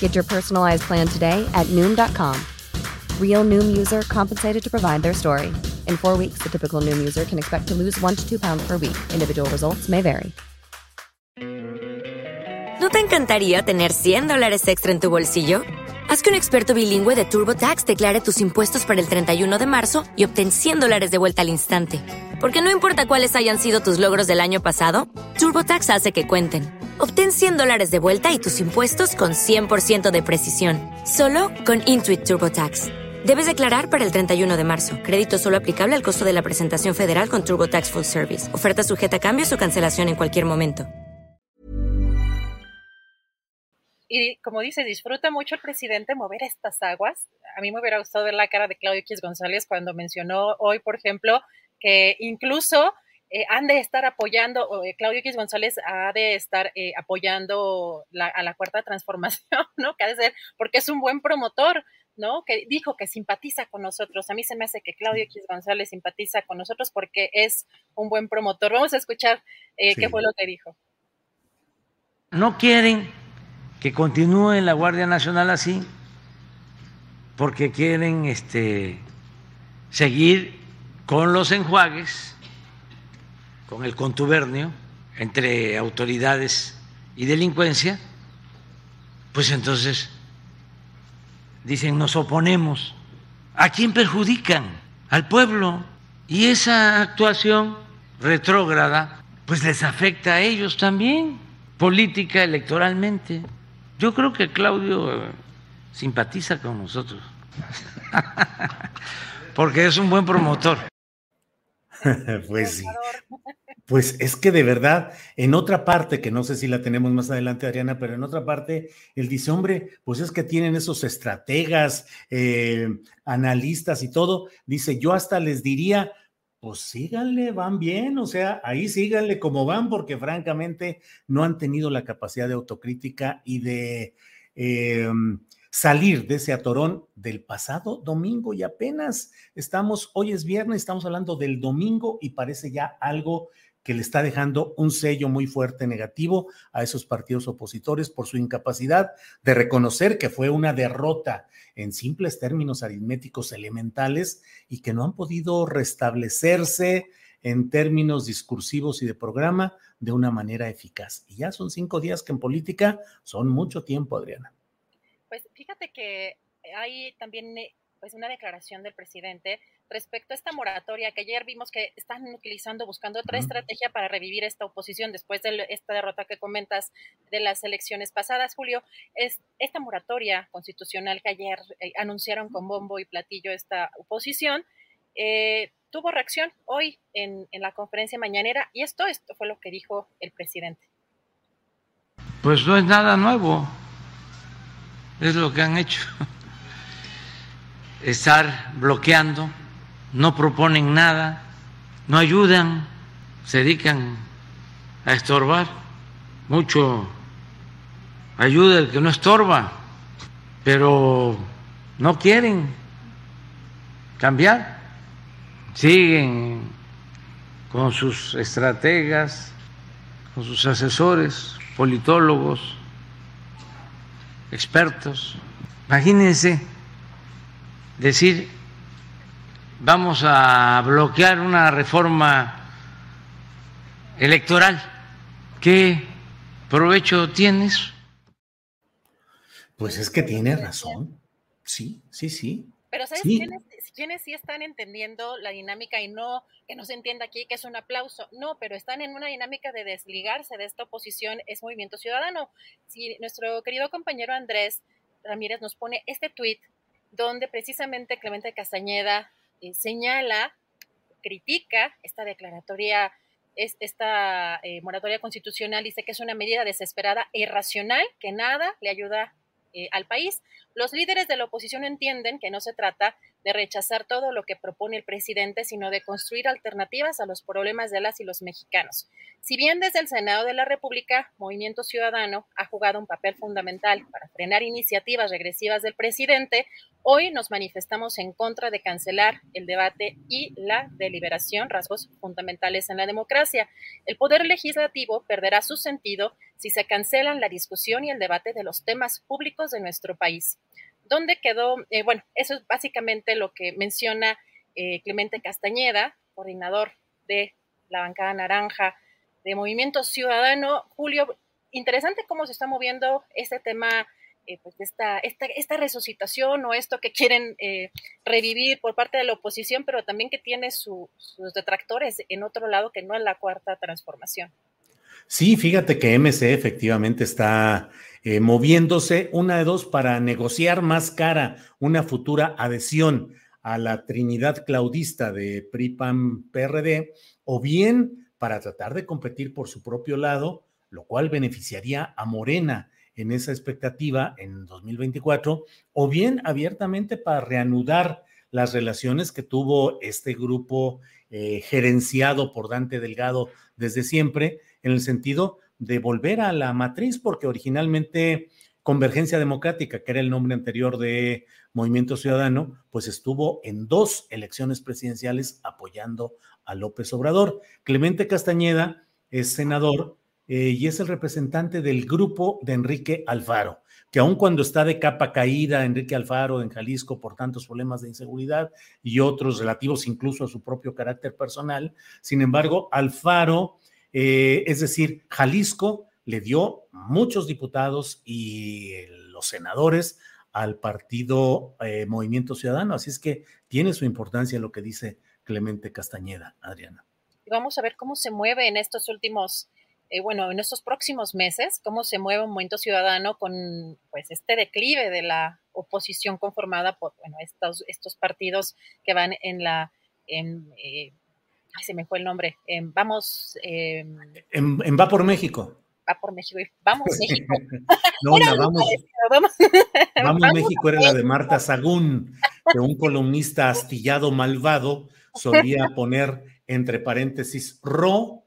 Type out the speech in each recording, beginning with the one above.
Get your personalized plan today at Noom.com. Real Noom user compensated to provide their story. In four weeks, the typical Noom user can expect to lose one to two pounds per week. Individual results may vary. ¿No te encantaría tener 100 dólares extra en tu bolsillo? Haz que un experto bilingüe de TurboTax declare tus impuestos para el 31 de marzo y obtén 100 dólares de vuelta al instante. Porque no importa cuáles hayan sido tus logros del año pasado, TurboTax hace que cuenten. Obtén 100 dólares de vuelta y tus impuestos con 100% de precisión. Solo con Intuit TurboTax. Debes declarar para el 31 de marzo. Crédito solo aplicable al costo de la presentación federal con TurboTax Full Service. Oferta sujeta a cambios o cancelación en cualquier momento. Y como dice, disfruta mucho el presidente mover estas aguas. A mí me hubiera gustado ver la cara de Claudio X González cuando mencionó hoy, por ejemplo, que incluso eh, han de estar apoyando, eh, Claudio X González ha de estar eh, apoyando a la cuarta transformación, ¿no? Que ha de ser, porque es un buen promotor, ¿no? Que dijo que simpatiza con nosotros. A mí se me hace que Claudio X González simpatiza con nosotros porque es un buen promotor. Vamos a escuchar qué fue lo que dijo. No quieren que continúe la Guardia Nacional así, porque quieren este, seguir con los enjuagues, con el contubernio entre autoridades y delincuencia, pues entonces dicen nos oponemos. ¿A quién perjudican? Al pueblo. Y esa actuación retrógrada pues les afecta a ellos también, política, electoralmente. Yo creo que Claudio eh, simpatiza con nosotros, porque es un buen promotor. pues sí. Pues es que de verdad, en otra parte, que no sé si la tenemos más adelante, Adriana, pero en otra parte, él dice, hombre, pues es que tienen esos estrategas, eh, analistas y todo. Dice, yo hasta les diría, pues síganle, van bien, o sea, ahí síganle como van, porque francamente no han tenido la capacidad de autocrítica y de em, salir de ese atorón del pasado domingo y apenas estamos, hoy es viernes, estamos hablando del domingo y parece ya algo que le está dejando un sello muy fuerte negativo a esos partidos opositores por su incapacidad de reconocer que fue una derrota en simples términos aritméticos elementales y que no han podido restablecerse en términos discursivos y de programa de una manera eficaz. Y ya son cinco días que en política son mucho tiempo, Adriana. Pues fíjate que hay también eh, pues una declaración del presidente respecto a esta moratoria que ayer vimos que están utilizando, buscando otra estrategia para revivir esta oposición después de esta derrota que comentas de las elecciones pasadas, Julio, es esta moratoria constitucional que ayer eh, anunciaron con bombo y platillo esta oposición. Eh, tuvo reacción hoy en, en, la conferencia mañanera y esto, esto fue lo que dijo el presidente. Pues no es nada nuevo, es lo que han hecho estar bloqueando, no proponen nada, no ayudan, se dedican a estorbar. Mucho ayuda el que no estorba, pero no quieren cambiar. Siguen con sus estrategas, con sus asesores, politólogos, expertos. Imagínense decir, vamos a bloquear una reforma electoral. ¿Qué provecho tienes? Pues es que tiene razón. Sí, sí, sí. Pero ¿sabes quiénes, quiénes, sí están entendiendo la dinámica y no que no se entienda aquí que es un aplauso? No, pero están en una dinámica de desligarse de esta oposición, es Movimiento Ciudadano. Si nuestro querido compañero Andrés Ramírez nos pone este tuit donde precisamente Clemente Castañeda eh, señala, critica esta declaratoria, esta eh, moratoria constitucional, dice que es una medida desesperada e irracional, que nada le ayuda eh, al país. Los líderes de la oposición entienden que no se trata de rechazar todo lo que propone el presidente, sino de construir alternativas a los problemas de las y los mexicanos. Si bien desde el Senado de la República, Movimiento Ciudadano ha jugado un papel fundamental para frenar iniciativas regresivas del presidente, hoy nos manifestamos en contra de cancelar el debate y la deliberación, rasgos fundamentales en la democracia. El poder legislativo perderá su sentido si se cancelan la discusión y el debate de los temas públicos de nuestro país. ¿Dónde quedó? Eh, bueno, eso es básicamente lo que menciona eh, Clemente Castañeda, coordinador de la bancada naranja de Movimiento Ciudadano. Julio, interesante cómo se está moviendo este tema, eh, pues esta, esta, esta, resucitación o esto que quieren revivir por parte de la oposición, pero también que tiene sus detractores en otro lado que no es la cuarta transformación. Sí, fíjate que MC efectivamente está eh, moviéndose una de dos para negociar más cara una futura adhesión a la Trinidad Claudista de PRIPAM PRD o bien para tratar de competir por su propio lado, lo cual beneficiaría a Morena en esa expectativa en 2024, o bien abiertamente para reanudar las relaciones que tuvo este grupo eh, gerenciado por Dante Delgado desde siempre en el sentido de volver a la matriz, porque originalmente Convergencia Democrática, que era el nombre anterior de Movimiento Ciudadano, pues estuvo en dos elecciones presidenciales apoyando a López Obrador. Clemente Castañeda es senador eh, y es el representante del grupo de Enrique Alfaro, que aun cuando está de capa caída Enrique Alfaro en Jalisco por tantos problemas de inseguridad y otros relativos incluso a su propio carácter personal, sin embargo, Alfaro eh, es decir, Jalisco le dio muchos diputados y los senadores al partido eh, Movimiento Ciudadano. Así es que tiene su importancia lo que dice Clemente Castañeda, Adriana. Vamos a ver cómo se mueve en estos últimos, eh, bueno, en estos próximos meses, cómo se mueve un Movimiento Ciudadano con pues este declive de la oposición conformada por, bueno, estos, partidos que van en la, ay, se me fue el nombre, vamos... en, Va por México. Va por México, vamos México. no, vamos, vamos, México era la de Marta Sagún, que un columnista astillado malvado solía poner entre paréntesis RO,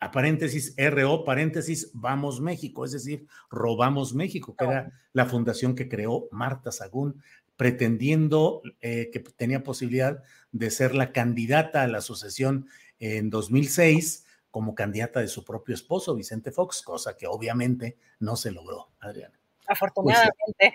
a paréntesis RO, paréntesis Vamos México, es decir, Robamos México, que era la fundación que creó Marta Sagún pretendiendo eh, que tenía posibilidad de ser la candidata a la sucesión en 2006 como candidata de su propio esposo, Vicente Fox, cosa que obviamente no se logró, Adriana. Afortunadamente.